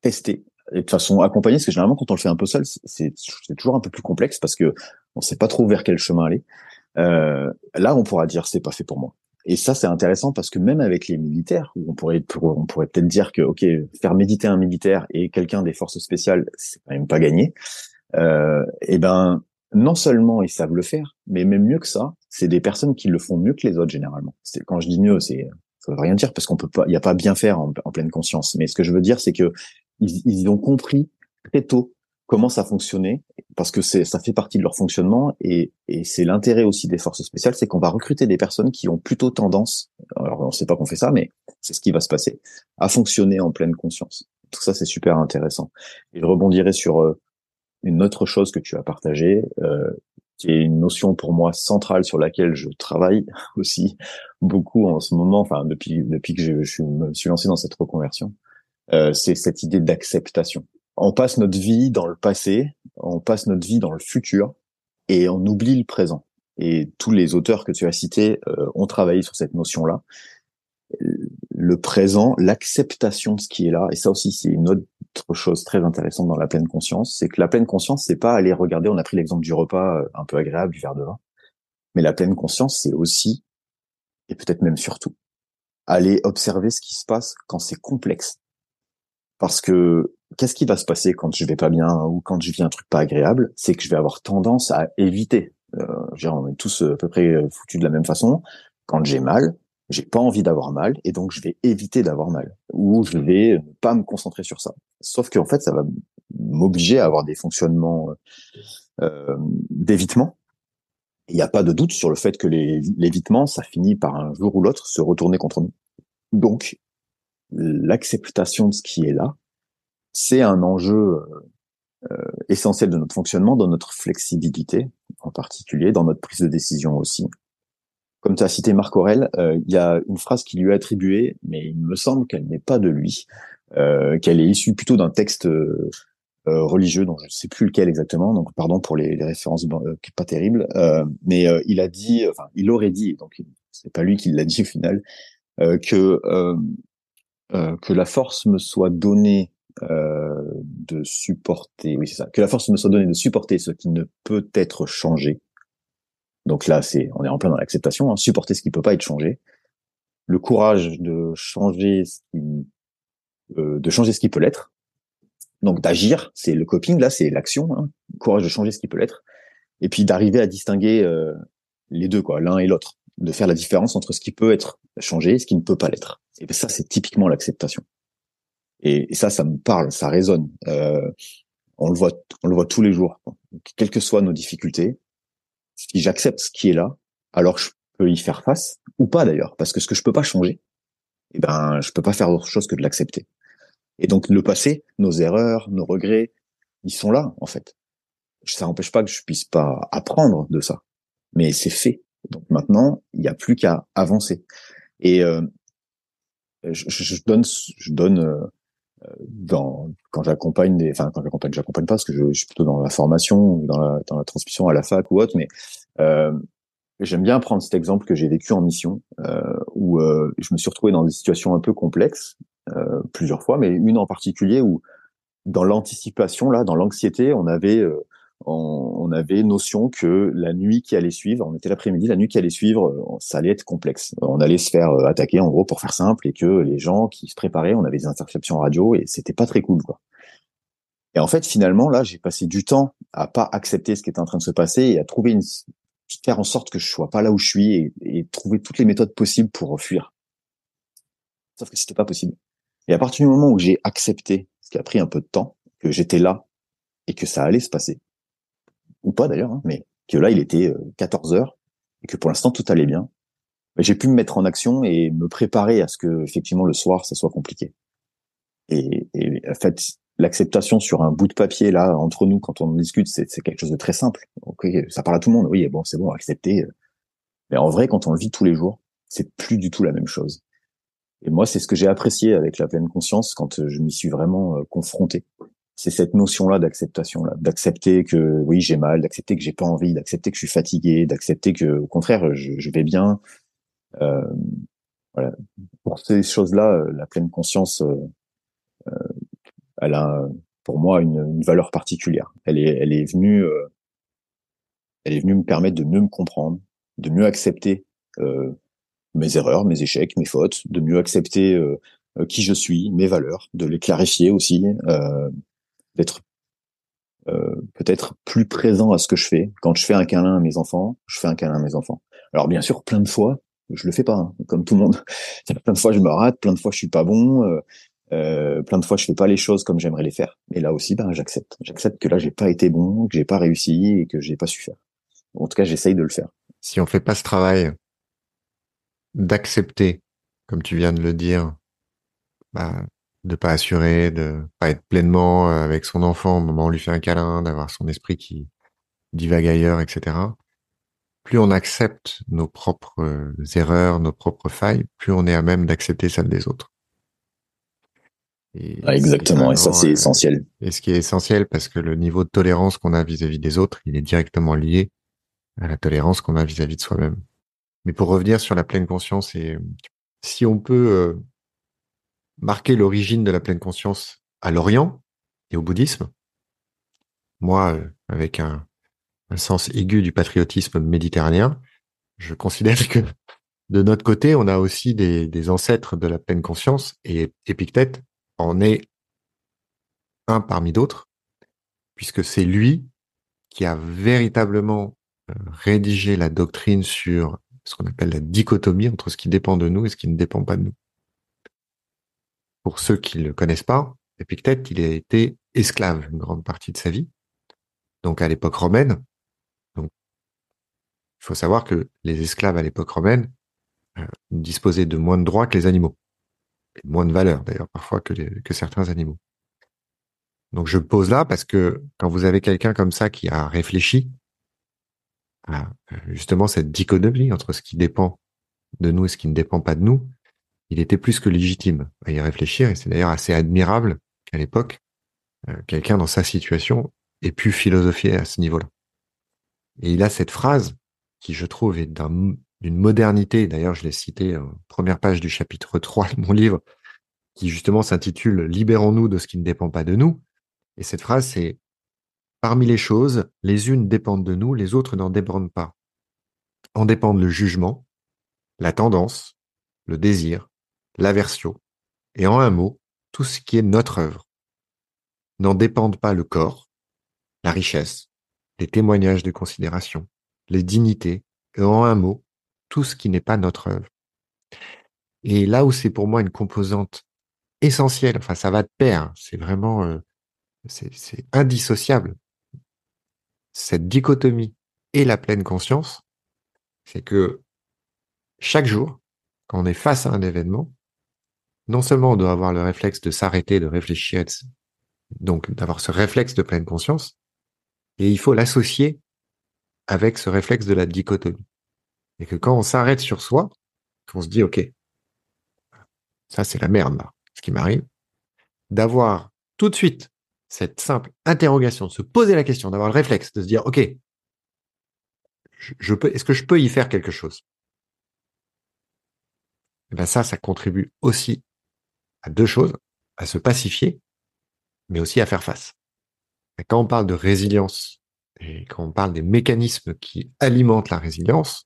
testé, et de façon accompagnée, parce que généralement quand on le fait un peu seul, c'est toujours un peu plus complexe parce que on sait pas trop vers quel chemin aller. Euh, là, on pourra dire c'est pas fait pour moi. Et ça, c'est intéressant parce que même avec les militaires, on pourrait, on pourrait peut-être dire que ok, faire méditer un militaire et quelqu'un des forces spéciales, c'est quand même pas gagné. Euh, et ben, non seulement ils savent le faire, mais même mieux que ça, c'est des personnes qui le font mieux que les autres généralement. Quand je dis mieux, c'est ça veut rien dire parce qu'on peut pas, il y a pas bien faire en, pleine conscience. Mais ce que je veux dire, c'est que ils, ils ont compris très tôt comment ça fonctionnait parce que ça fait partie de leur fonctionnement et, et c'est l'intérêt aussi des forces spéciales, c'est qu'on va recruter des personnes qui ont plutôt tendance, alors on ne sait pas qu'on fait ça, mais c'est ce qui va se passer, à fonctionner en pleine conscience. Tout ça c'est super intéressant. Et je rebondirai sur euh, une autre chose que tu as partagée, euh, qui est une notion pour moi centrale sur laquelle je travaille aussi beaucoup en ce moment, enfin depuis depuis que je, je me suis lancé dans cette reconversion euh, c'est cette idée d'acceptation. On passe notre vie dans le passé, on passe notre vie dans le futur, et on oublie le présent. Et tous les auteurs que tu as cités euh, ont travaillé sur cette notion-là. Le présent, l'acceptation de ce qui est là, et ça aussi c'est une autre chose très intéressante dans la pleine conscience, c'est que la pleine conscience, c'est pas aller regarder, on a pris l'exemple du repas euh, un peu agréable, du verre de vin, mais la pleine conscience, c'est aussi, et peut-être même surtout, aller observer ce qui se passe quand c'est complexe, parce que qu'est-ce qui va se passer quand je vais pas bien ou quand je vis un truc pas agréable C'est que je vais avoir tendance à éviter. Euh, on est tous à peu près euh, foutus de la même façon. Quand j'ai mal, j'ai pas envie d'avoir mal et donc je vais éviter d'avoir mal ou je vais pas me concentrer sur ça. Sauf qu'en fait, ça va m'obliger à avoir des fonctionnements euh, d'évitement. Il n'y a pas de doute sur le fait que l'évitement, ça finit par un jour ou l'autre se retourner contre nous. Donc, l'acceptation de ce qui est là, c'est un enjeu euh, essentiel de notre fonctionnement, dans notre flexibilité en particulier, dans notre prise de décision aussi. Comme tu as cité Marc Aurel, euh, il y a une phrase qui lui est attribuée, mais il me semble qu'elle n'est pas de lui, euh, qu'elle est issue plutôt d'un texte euh, religieux dont je ne sais plus lequel exactement, donc pardon pour les, références euh, pas terribles, mais il a dit, enfin il aurait dit, donc c'est pas lui qui l'a dit au final, que que la force me soit donnée de supporter, oui c'est ça, que la force me soit donnée de supporter ce qui ne peut être changé. Donc là, c'est, on est en plein dans l'acceptation, hein, supporter ce qui peut pas être changé, le courage de changer ce qui, euh, de changer ce qui peut l'être. Donc d'agir, c'est le coping là, c'est l'action, hein, le courage de changer ce qui peut l'être, et puis d'arriver à distinguer euh, les deux quoi, l'un et l'autre, de faire la différence entre ce qui peut être changé et ce qui ne peut pas l'être. Et ben ça, c'est typiquement l'acceptation. Et, ça, ça me parle, ça résonne. Euh, on le voit, on le voit tous les jours. Quelles que soient nos difficultés, si j'accepte ce qui est là, alors je peux y faire face ou pas d'ailleurs, parce que ce que je peux pas changer, eh ben je peux pas faire autre chose que de l'accepter. Et donc le passé, nos erreurs, nos regrets, ils sont là en fait. Ça n'empêche pas que je puisse pas apprendre de ça, mais c'est fait. Donc maintenant, il n'y a plus qu'à avancer. Et euh, je, je, donne, je donne euh, dans quand j'accompagne des enfin quand j'accompagne j'accompagne pas parce que je, suis plutôt dans la formation dans la dans la transmission à la fac ou autre mais euh, j'aime bien prendre cet exemple que j'ai vécu en mission euh, où euh, je me suis retrouvé dans des situations un peu complexes euh, plusieurs fois mais une en particulier où dans l'anticipation là dans l'anxiété on avait euh, on, avait notion que la nuit qui allait suivre, on était l'après-midi, la nuit qui allait suivre, euh, ça allait être complexe. On allait se faire euh, attaquer, en gros, pour faire simple, et que les gens qui se préparaient, on avait des interceptions radio, et c'était pas très cool, quoi. Et en fait, finalement, là, j'ai passé du temps à pas accepter ce qui était en train de se passer et à trouver une, faire en sorte que je sois pas là où je suis et, et trouver toutes les méthodes possibles pour fuir. Sauf que c'était pas possible. Et à partir du moment où j'ai accepté, ce qui a pris un peu de temps, que j'étais là et que ça allait se passer, ou pas d'ailleurs, hein, mais que là il était 14 euh, heures et que pour l'instant tout allait bien. J'ai pu me mettre en action et me préparer à ce que effectivement le soir ça soit compliqué. Et, et en fait, l'acceptation sur un bout de papier là entre nous quand on discute, c'est quelque chose de très simple. Ok, ça parle à tout le monde. Oui, bon, c'est bon, accepter. Mais en vrai, quand on le vit tous les jours, c'est plus du tout la même chose. Et moi, c'est ce que j'ai apprécié avec la pleine conscience quand je m'y suis vraiment euh, confronté c'est cette notion-là d'acceptation, là, d'accepter que oui j'ai mal, d'accepter que j'ai pas envie, d'accepter que je suis fatigué, d'accepter que au contraire je, vais bien. Euh, voilà. Pour ces choses-là, euh, la pleine conscience, euh, euh, elle a pour moi une, une, valeur particulière. Elle est, elle est venue, euh, elle est venue me permettre de mieux me comprendre, de mieux accepter mes erreurs, mes échecs, mes fautes, de mieux accepter qui je suis, mes valeurs, de les clarifier aussi. Euh, d'être euh, peut-être plus présent à ce que je fais. Quand je fais un câlin à mes enfants, je fais un câlin à mes enfants. Alors bien sûr, plein de fois, je le fais pas, hein, comme tout le monde. plein de fois, je me rate, plein de fois, je suis pas bon, euh, euh, plein de fois, je fais pas les choses comme j'aimerais les faire. Et là aussi, ben, j'accepte. J'accepte que là, j'ai pas été bon, que j'ai pas réussi et que j'ai pas su faire. En tout cas, j'essaye de le faire. Si on fait pas ce travail d'accepter, comme tu viens de le dire, bah, de pas assurer, de pas être pleinement euh, avec son enfant au moment où on lui fait un câlin, d'avoir son esprit qui divague ailleurs, etc. Plus on accepte nos propres euh, erreurs, nos propres failles, plus on est à même d'accepter celles des autres. Et exactement, et ça c'est euh, essentiel. Et ce qui est essentiel, parce que le niveau de tolérance qu'on a vis-à-vis des autres, il est directement lié à la tolérance qu'on a vis-à-vis de soi-même. Mais pour revenir sur la pleine conscience, et si on peut marquer l'origine de la pleine conscience à l'Orient et au bouddhisme. Moi, euh, avec un, sens aigu du patriotisme méditerranéen, je considère que de notre côté, on a aussi des, ancêtres de la pleine conscience et Épictète en est un parmi d'autres, puisque c'est lui qui a véritablement euh, rédigé la doctrine sur ce qu'on appelle la dichotomie entre ce qui dépend de nous et ce qui ne dépend pas de nous pour ceux qui ne le connaissent pas, Épictète, il a été esclave une grande partie de sa vie, donc à l'époque romaine. Il faut savoir que les esclaves à l'époque romaine euh, disposaient de moins de droits que les animaux, et moins de valeur d'ailleurs parfois que, que certains animaux. Donc je pose là parce que quand vous avez quelqu'un comme ça qui a réfléchi à euh, justement cette dichotomie entre ce qui dépend de nous et ce qui ne dépend pas de nous, il était plus que légitime à y réfléchir et c'est d'ailleurs assez admirable qu'à l'époque, euh, quelqu'un dans sa situation ait pu philosopher à ce niveau-là. Et il a cette phrase qui, je trouve, est d'une modernité. D'ailleurs, je l'ai cité en première page du chapitre 3 de mon livre, qui justement s'intitule Libérons-nous de ce qui ne dépend pas de nous. Et cette phrase, c'est Parmi les choses, les unes dépendent de nous, les autres n'en dépendent pas. En dépendent le jugement, la tendance, le désir, l'aversion, et en un mot, tout ce qui est notre œuvre. N'en dépendent pas le corps, la richesse, les témoignages de considération, les dignités, et en un mot, tout ce qui n'est pas notre œuvre. Et là où c'est pour moi une composante essentielle, enfin ça va de pair, c'est vraiment, euh, c'est indissociable cette dichotomie et la pleine conscience, c'est que chaque jour, quand on est face à un événement, non seulement on doit avoir le réflexe de s'arrêter, de réfléchir, donc d'avoir ce réflexe de pleine conscience, et il faut l'associer avec ce réflexe de la dichotomie. Et que quand on s'arrête sur soi, qu'on se dit, OK, ça c'est la merde, ce qui m'arrive, d'avoir tout de suite cette simple interrogation, de se poser la question, d'avoir le réflexe, de se dire, OK, je, peux, est-ce que je peux y faire quelque chose? Et eh ben ça, ça contribue aussi à deux choses, à se pacifier, mais aussi à faire face. Quand on parle de résilience et quand on parle des mécanismes qui alimentent la résilience,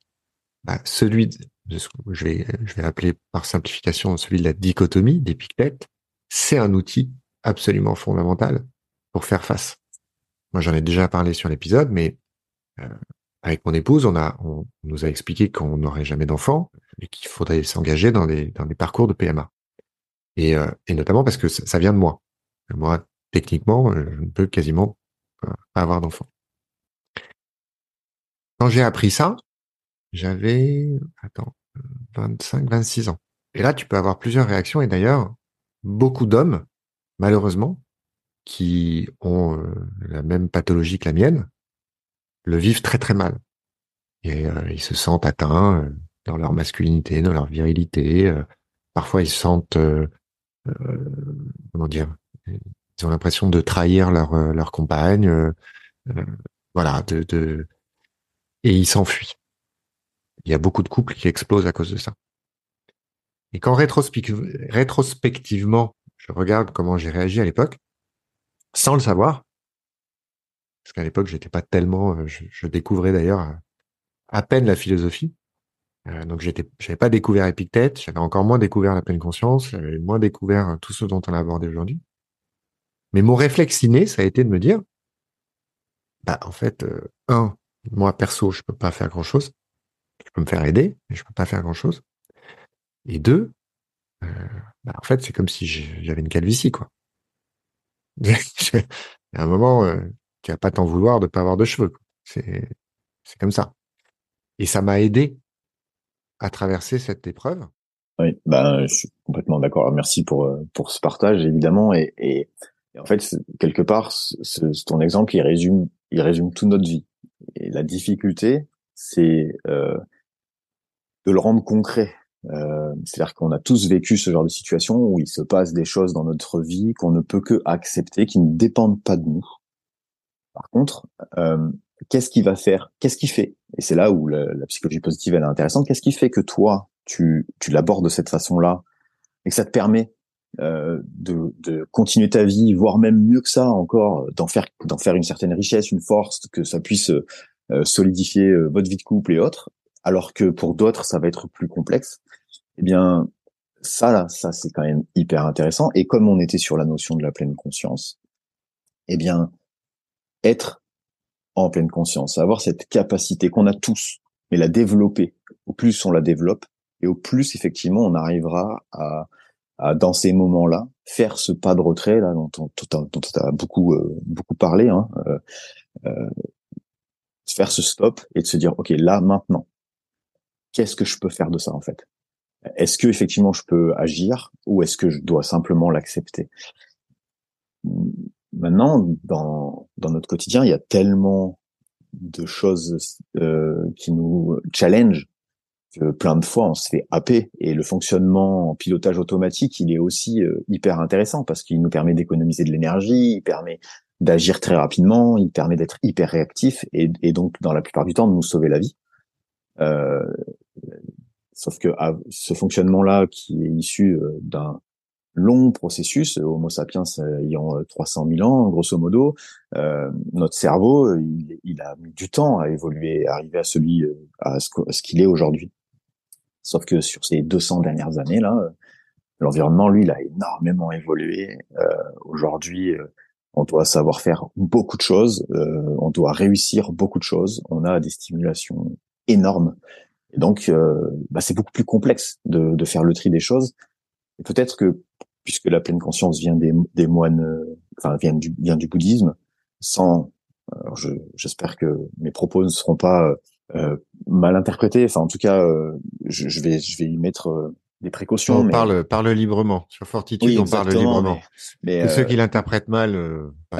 bah, celui de ce que je vais, je vais appeler par simplification celui de la dichotomie d'Épictète, c'est un outil absolument fondamental pour faire face. Moi, j'en ai déjà parlé sur l'épisode, mais euh, avec mon épouse, on a, on nous a expliqué qu'on n'aurait jamais d'enfants et qu'il faudrait s'engager dans des dans des parcours de PMA. Et, euh, et notamment parce que ça, vient de moi. Moi, techniquement, euh, je ne peux quasiment pas avoir d'enfants. Quand j'ai appris ça, j'avais attends 25, 26 ans. Et là, tu peux avoir plusieurs réactions. Et d'ailleurs, beaucoup d'hommes, malheureusement, qui ont euh, la même pathologie que la mienne le vivent très très mal. Et euh, ils se sentent atteints dans leur masculinité, dans leur virilité. parfois, ils se sentent, comment dire, ils ont l'impression de trahir leur leur compagne. voilà, de, et ils s'enfuient. Il y a beaucoup de couples qui explosent à cause de ça. Et quand rétrospectivement, je regarde comment j'ai réagi à l'époque, sans le savoir. Parce qu'à l'époque, j'étais pas tellement, euh, je, découvrais d'ailleurs euh, à peine la philosophie. Euh, donc j'étais, j'avais pas découvert Épictète, j'avais encore moins découvert la pleine conscience, j'avais moins découvert tout ce dont on a abordé aujourd'hui. Mais mon réflexe inné, ça a été de me dire, bah en fait, un, moi perso, je peux pas faire grand chose. Je peux me faire aider, mais je peux pas faire grand chose. Et deux, bah, en fait, c'est comme si j'avais une calvitie, quoi. A un moment, euh, tu vas pas t'en vouloir de pas avoir de cheveux. C'est, c'est comme ça. Et ça m'a aidé à traverser cette épreuve. Oui, ben, je suis complètement d'accord. Merci pour, euh, pour ce partage, évidemment. Et, et, en fait, quelque part, ce, ton exemple, il résume, il résume toute notre vie. Et la difficulté, c'est euh, de le rendre concret. Euh, c'est-à-dire qu'on a tous vécu ce genre de situation où il se passe des choses dans notre vie qu'on ne peut que accepter, qui ne dépendent pas de nous. Par contre, qu'est-ce qui va faire Qu'est-ce qui fait Et c'est là où la, psychologie positive elle est intéressante. Qu'est-ce qui fait que toi, tu, tu l'abordes de cette façon-là et que ça te permet euh, de, de, continuer ta vie, voire même mieux que ça encore, d'en faire d'en faire une certaine richesse, une force, que ça puisse euh, solidifier euh, votre vie de couple et autres, alors que pour d'autres ça va être plus complexe. Eh bien, ça, là, ça, c'est quand même hyper intéressant. Et comme on était sur la notion de la pleine conscience, eh bien, être en pleine conscience, avoir cette capacité qu'on a tous, mais la développer. Au plus on la développe, et au plus effectivement on arrivera à, à dans ces moments-là, faire ce pas de retrait là dont on, dont as beaucoup euh, beaucoup parlé, hein, euh, euh, faire ce stop et de se dire ok là maintenant, qu'est-ce que je peux faire de ça en fait? Est-ce que effectivement je peux agir ou est-ce que je dois simplement l'accepter? Maintenant, dans, dans notre quotidien, il y a tellement de choses euh, qui nous challenge que plein de fois on se fait happer. Et le fonctionnement en pilotage automatique il est aussi euh, hyper intéressant parce qu'il nous permet d'économiser de l'énergie il permet d'agir très rapidement il permet d'être hyper réactif et, et, donc dans la plupart du temps de nous sauver la vie. Euh, sauf que ce fonctionnement là qui est issu euh, d'un long processus, Homo sapiens euh, ayant 300 euh, 000 ans, grosso modo, euh, notre cerveau, il, il, a mis du temps à évoluer, à arriver à celui, à ce, qu'il est aujourd'hui. Sauf que sur ces 200 dernières années là, l'environnement, lui, il a énormément évolué. Euh, aujourd'hui, on doit savoir faire beaucoup de choses, euh, on doit réussir beaucoup de choses. On a des stimulations énormes, et donc bah, c'est beaucoup plus complexe de, de faire le tri des choses. Et peut-être que puisque la pleine conscience vient des, des moines, euh, enfin vient du, vient du bouddhisme, sans, alors je, j'espère que mes propos ne seront pas euh, mal interprétés. Enfin, en tout cas, euh, je, je, vais, je vais y mettre euh, des précautions. On parle, parle librement. Sur Fortitude, on parle librement. Mais, mais ceux qui l'interprètent mal,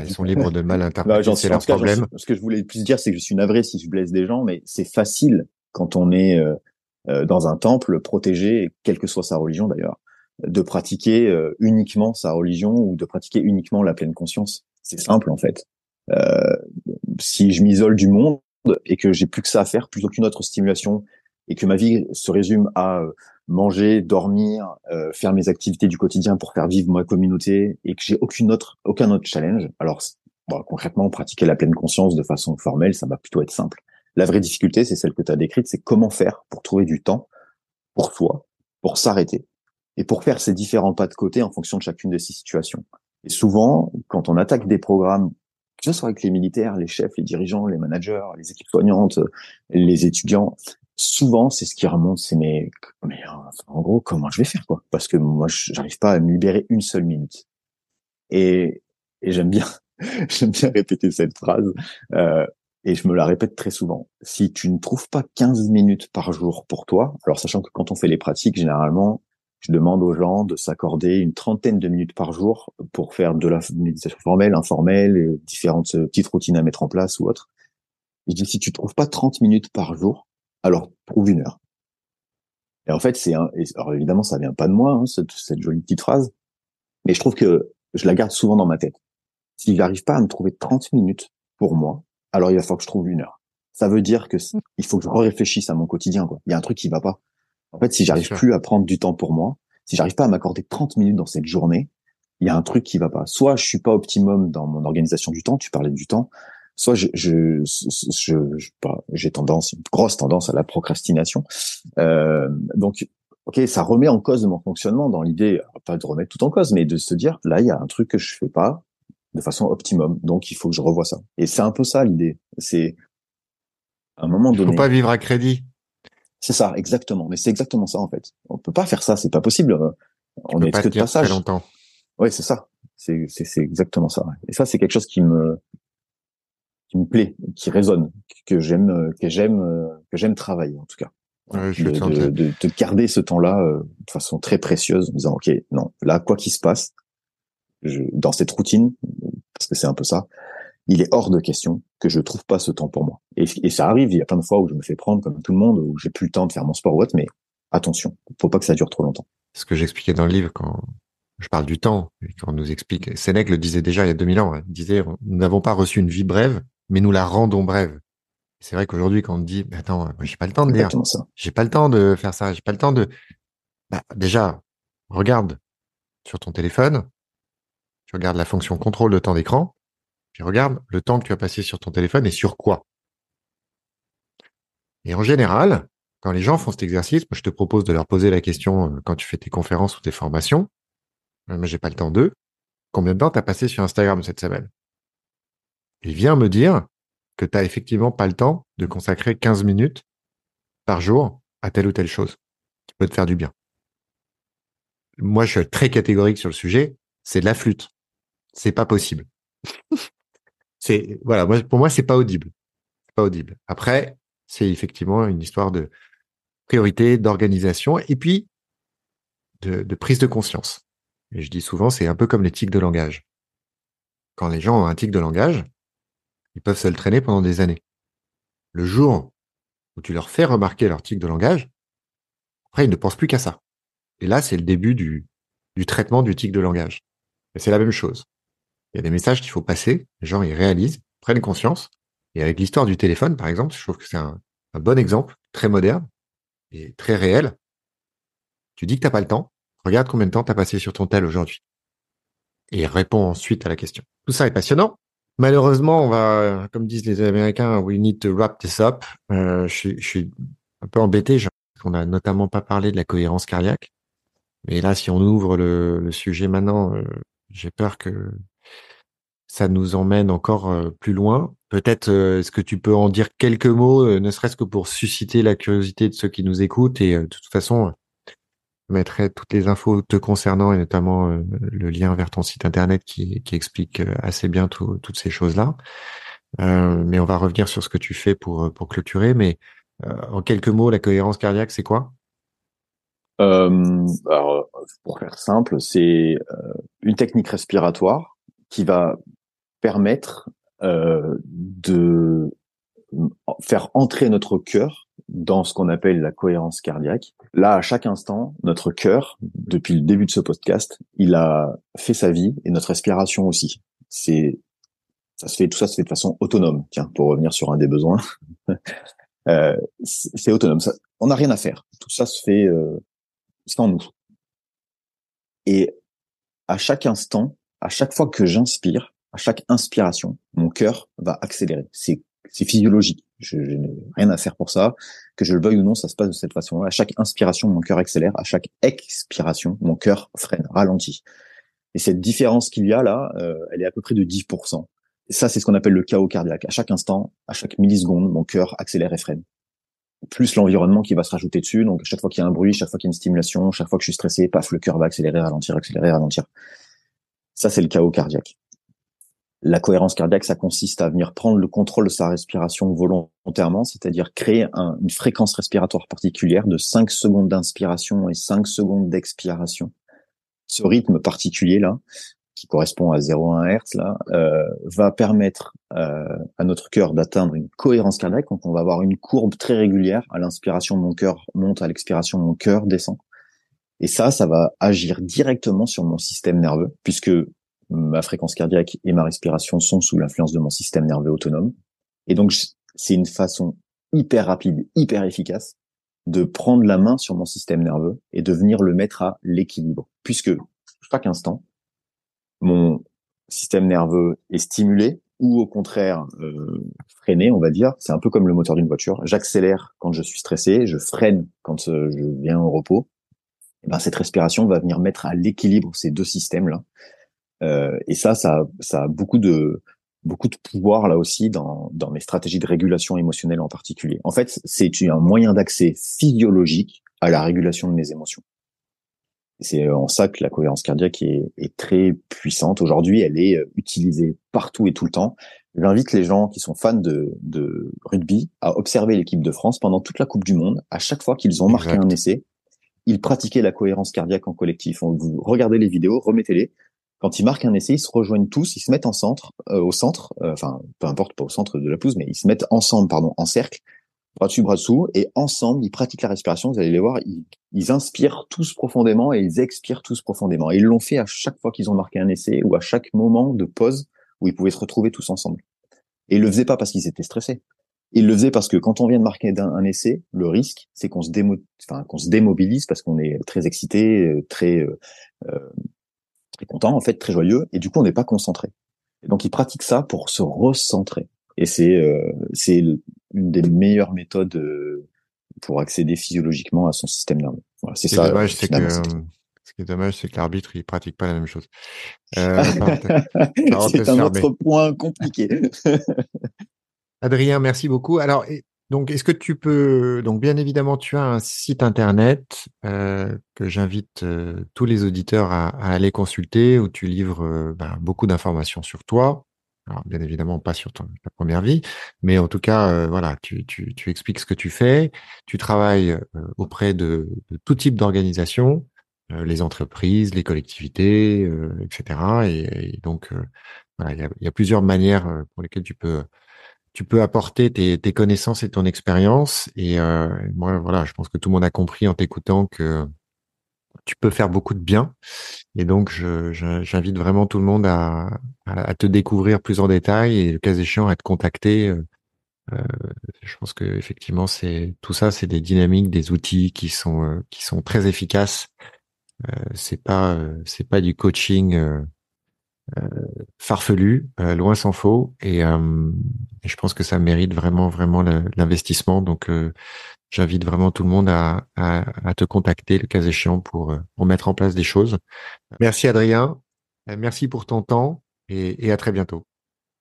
ils sont libres de mal interpréter. Bah, c'est leur problème. ce que je voulais plus dire, c'est que je suis navré si je blesse des gens, mais c'est facile quand on est dans un temple protégé, quelle que soit sa religion d'ailleurs, de pratiquer euh, uniquement sa religion ou de pratiquer uniquement la pleine conscience. C'est simple en fait. Euh, si je m'isole du monde et que j'ai plus que ça à faire, plus aucune autre stimulation, et que ma vie se résume à euh, manger, dormir, faire mes activités du quotidien pour faire vivre ma communauté, et que j'ai aucune autre, aucun autre challenge, alors concrètement, pratiquer la pleine conscience de façon formelle, ça va plutôt être simple. La vraie difficulté, c'est celle que tu as décrite, c'est comment faire pour trouver du temps pour soi, pour s'arrêter, et pour faire ces différents pas de côté en fonction de chacune de ces situations. Et souvent, quand on attaque des programmes, que ce soit avec les militaires, les chefs, les dirigeants, les managers, les équipes soignantes, les étudiants, souvent c'est ce qui remonte, c'est mais, mais en gros comment je vais faire quoi? Parce que moi j'arrive pas à me libérer une seule minute. Et, et j'aime bien j'aime bien répéter cette phrase. Euh, et je me la répète très souvent. Si tu ne trouves pas 15 minutes par jour pour toi, alors sachant que quand on fait les pratiques, généralement, je demande aux gens de s'accorder une trentaine de minutes par jour pour faire de la méditation formelle, informelle, différentes euh, petites routines à mettre en place ou autre. Je dis, si tu trouves pas 30 minutes par jour, alors trouve une heure. Et en fait, c'est un, alors évidemment, ça vient pas de moi, hein, cette, cette, jolie petite phrase, mais je trouve que je la garde souvent dans ma tête. Si j'arrive pas à me trouver 30 minutes pour moi, alors il va falloir que je trouve une heure. Ça veut dire que il faut que je réfléchisse à mon quotidien, quoi. Il y a un truc qui va pas. En fait, si j'arrive plus à prendre du temps pour moi, si j'arrive pas à m'accorder 30 minutes dans cette journée, il y a un truc qui va pas. Soit je suis pas optimum dans mon organisation du temps, tu parlais du temps, soit je je je, j'ai tendance une grosse tendance à la procrastination. Euh, donc OK, ça remet en cause mon fonctionnement dans l'idée pas de remettre tout en cause mais de se dire là il y a un truc que je fais pas de façon optimum. Donc il faut que je revoie ça. Et c'est un peu ça l'idée. C'est à un moment donné. Faut pas vivre à crédit. C'est ça, exactement. Mais c'est exactement ça en fait. On peut pas faire ça, c'est pas possible. On est que de passage. Longtemps. Oui, c'est ça. C'est c'est exactement ça. Et ça, c'est quelque chose qui me qui me plaît, qui résonne, que j'aime, que j'aime, que j'aime travailler en tout cas. Ouais, je de, de, de, garder ce temps-là euh, de façon très précieuse, en disant ok, non, là quoi qu'il se passe, je, dans cette routine, parce que c'est un peu ça, il est hors de question que je trouve pas ce temps pour moi. Et, et, ça arrive, il y a plein de fois où je me fais prendre comme tout le monde, où j'ai plus le temps de faire mon sport ou autre, mais attention, faut pas que ça dure trop longtemps. Ce que j'expliquais dans le livre quand je parle du temps, et quand on nous explique, Sénèque le disait déjà il y a 2000 ans, hein, il disait, nous n'avons pas reçu une vie brève, mais nous la rendons brève. C'est vrai qu'aujourd'hui, quand on dit, attends, j'ai pas le temps de lire, j'ai pas le temps de faire ça, j'ai pas le temps de, bah, déjà, regarde sur ton téléphone, tu regardes la fonction contrôle de temps d'écran, puis regarde le temps que tu as passé sur ton téléphone et sur quoi. Et en général, quand les gens font cet exercice, moi, je te propose de leur poser la question euh, quand tu fais tes conférences ou tes formations. Euh, moi, j'ai pas le temps d'eux. Combien de temps tu as passé sur Instagram cette semaine? Et viens me dire que tu n'as effectivement pas le temps de consacrer 15 minutes par jour à telle ou telle chose qui peut te faire du bien. Moi, je suis très catégorique sur le sujet. C'est de la flûte. C'est pas possible. c'est voilà, pour moi, c'est pas audible. Pas audible. Après, c'est effectivement une histoire de priorité, d'organisation et puis de, prise de conscience. Et je dis souvent, c'est un peu comme l'éthique de langage. quand les gens ont un tic de langage, ils peuvent se le traîner pendant des années. Le jour où tu leur fais remarquer leur tic de langage, après, ils ne pensent plus qu'à ça. Et là, c'est le début du, du traitement du tic de langage. Et c'est la même chose. Il y a des messages qu'il faut passer, les gens ils réalisent, prennent conscience. Et avec l'histoire du téléphone, par exemple, je trouve que c'est un, bon exemple, très moderne et très réel. Tu dis que tu n'as pas le temps, regarde combien de temps tu as passé sur ton tel aujourd'hui. Et réponds ensuite à la question. Tout ça est passionnant. Malheureusement, on va, comme disent les Américains, we need to wrap this up. Euh, je, suis un peu embêté, parce qu'on n'a notamment pas parlé de la cohérence cardiaque. Mais là, si on ouvre le, sujet maintenant, euh, j'ai peur que ça nous emmène encore euh, plus loin. Peut-être euh, est-ce que tu peux en dire quelques mots, ne serait-ce que pour susciter la curiosité de ceux qui nous écoutent. Et de toute façon, je mettrai toutes les infos te concernant et notamment le lien vers ton site internet qui, explique assez bien toutes ces choses-là. mais on va revenir sur ce que tu fais pour, clôturer. Mais en quelques mots, la cohérence cardiaque, c'est quoi? Euh, alors, pour faire simple, c'est euh, une technique respiratoire qui va permettre euh, de faire entrer notre cœur dans ce qu'on appelle la cohérence cardiaque. Là, à chaque instant, notre cœur, depuis le début de ce podcast, il a fait sa vie et notre respiration aussi. C'est ça se fait tout ça se fait de façon autonome. Tiens, pour revenir sur un des besoins, euh, c'est autonome. On n'a rien à faire. Tout ça se fait euh, en nous. Et à chaque instant, à chaque fois que j'inspire, à chaque inspiration, mon cœur va accélérer. C'est c'est physiologique. Je, n'ai rien à faire pour ça. Que je le veuille ou non, ça se passe de cette façon. À chaque inspiration, mon cœur accélère. À chaque expiration, mon cœur freine, ralentit. Et cette différence qu'il y a là, euh, elle est à peu près de 10%. Et ça, c'est ce qu'on appelle le chaos cardiaque. À chaque instant, à chaque milliseconde, mon cœur accélère et freine plus l'environnement qui va se rajouter dessus. Donc, chaque fois qu'il y a un bruit, chaque fois qu'il y a une stimulation, chaque fois que je suis stressé, paf, le cœur va accélérer, ralentir, accélérer, ralentir. Ça, c'est le chaos cardiaque. La cohérence cardiaque, ça consiste à venir prendre le contrôle de sa respiration volontairement, c'est-à-dire créer une fréquence respiratoire particulière de 5 secondes d'inspiration et 5 secondes d'expiration. Ce rythme particulier là, qui correspond à 0,1 Hz là, euh, va permettre euh, à notre cœur d'atteindre une cohérence cardiaque. Donc on va avoir une courbe très régulière. À l'inspiration, mon cœur monte, à l'expiration, mon cœur descend. Et ça, ça va agir directement sur mon système nerveux, puisque ma fréquence cardiaque et ma respiration sont sous l'influence de mon système nerveux autonome. Et donc c'est une façon hyper rapide, hyper efficace de prendre la main sur mon système nerveux et de venir le mettre à l'équilibre, puisque chaque instant, mon système nerveux est stimulé ou au contraire euh, freiné, on va dire. C'est un peu comme le moteur d'une voiture. J'accélère quand je suis stressé, je freine quand euh, je viens au repos. Et ben, cette respiration va venir mettre à l'équilibre ces deux systèmes-là. Euh, et ça, ça, ça a beaucoup de beaucoup de pouvoir là aussi dans, dans mes stratégies de régulation émotionnelle en particulier. En fait, c'est un moyen d'accès physiologique à la régulation de mes émotions. C'est en ça que la cohérence cardiaque est, est très puissante. Aujourd'hui, elle est euh, utilisée partout et tout le temps. J'invite les gens qui sont fans de, de rugby à observer l'équipe de France pendant toute la Coupe du Monde. À chaque fois qu'ils ont marqué un essai, ils pratiquaient la cohérence cardiaque en collectif. Vous regardez les vidéos, remettez-les. Quand ils marquent un essai, ils se rejoignent tous, ils se mettent en centre, euh, au centre, euh, enfin peu importe pas au centre de la pelouse, mais ils se mettent ensemble, pardon, en cercle, bras dessus, bras dessous, et ensemble, ils pratiquent la respiration. Vous allez les voir, ils, inspirent tous profondément et ils expirent tous profondément. Et ils l'ont fait à chaque fois qu'ils ont marqué un essai ou à chaque moment de pause où ils pouvaient se retrouver tous ensemble. Et ils le faisaient pas parce qu'ils étaient stressés. Ils le faisaient parce que quand on vient de marquer un, essai, le risque, c'est qu'on se, démo enfin, qu'on se démobilise parce qu'on est très excité, euh, très, euh, euh, très content, en fait, très joyeux, et du coup, on n'est pas concentré. Et donc, ils pratiquent ça pour se recentrer. Et c'est euh, c'est une des meilleures méthodes euh, pour accéder physiologiquement à son système nerveux. Voilà, c'est ça. Dommage, c'est que, ce qui est dommage, c'est que l'arbitre il pratique pas la même chose. Euh, c'est un autre point compliqué. Adrien, merci beaucoup. Alors, donc, est-ce que tu peux, donc bien évidemment, tu as un site internet euh, que j'invite euh, tous les auditeurs à, aller consulter où tu livres ben, beaucoup d'informations sur toi, alors, bien évidemment, pas sur ta première vie, mais en tout cas, euh, voilà, tu, tu, tu, expliques ce que tu fais. Tu travailles euh, auprès de, de, tout type d'organisations, euh, les entreprises, les collectivités, etc. Et, donc, il y a, plusieurs manières pour lesquelles tu peux tu peux apporter tes, tes connaissances et ton expérience. Et moi, voilà, je pense que tout le monde a compris en t'écoutant que tu peux faire beaucoup de bien. Et donc, j'invite vraiment tout le monde à, à, te découvrir plus en détail et le cas échéant à te contacter. Euh, euh, je pense que effectivement, c'est tout ça, c'est des dynamiques, des outils qui sont euh, qui sont très efficaces. Euh, c'est pas c'est pas du coaching farfelu, loin s'en faut. Et, et, je pense que ça mérite vraiment vraiment l'investissement. Donc j'invite vraiment tout le monde à, te contacter le cas échéant pour, euh, mettre en place des choses. Merci Adrien, euh, merci pour ton temps et, à très bientôt.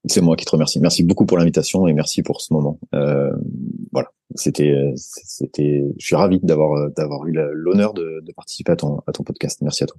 C'est moi qui te remercie. Merci beaucoup pour l'invitation et merci pour ce moment. Euh, voilà, c'était, c'était, je suis ravi d'avoir eu l'honneur de, de participer à ton à ton podcast. Merci à toi.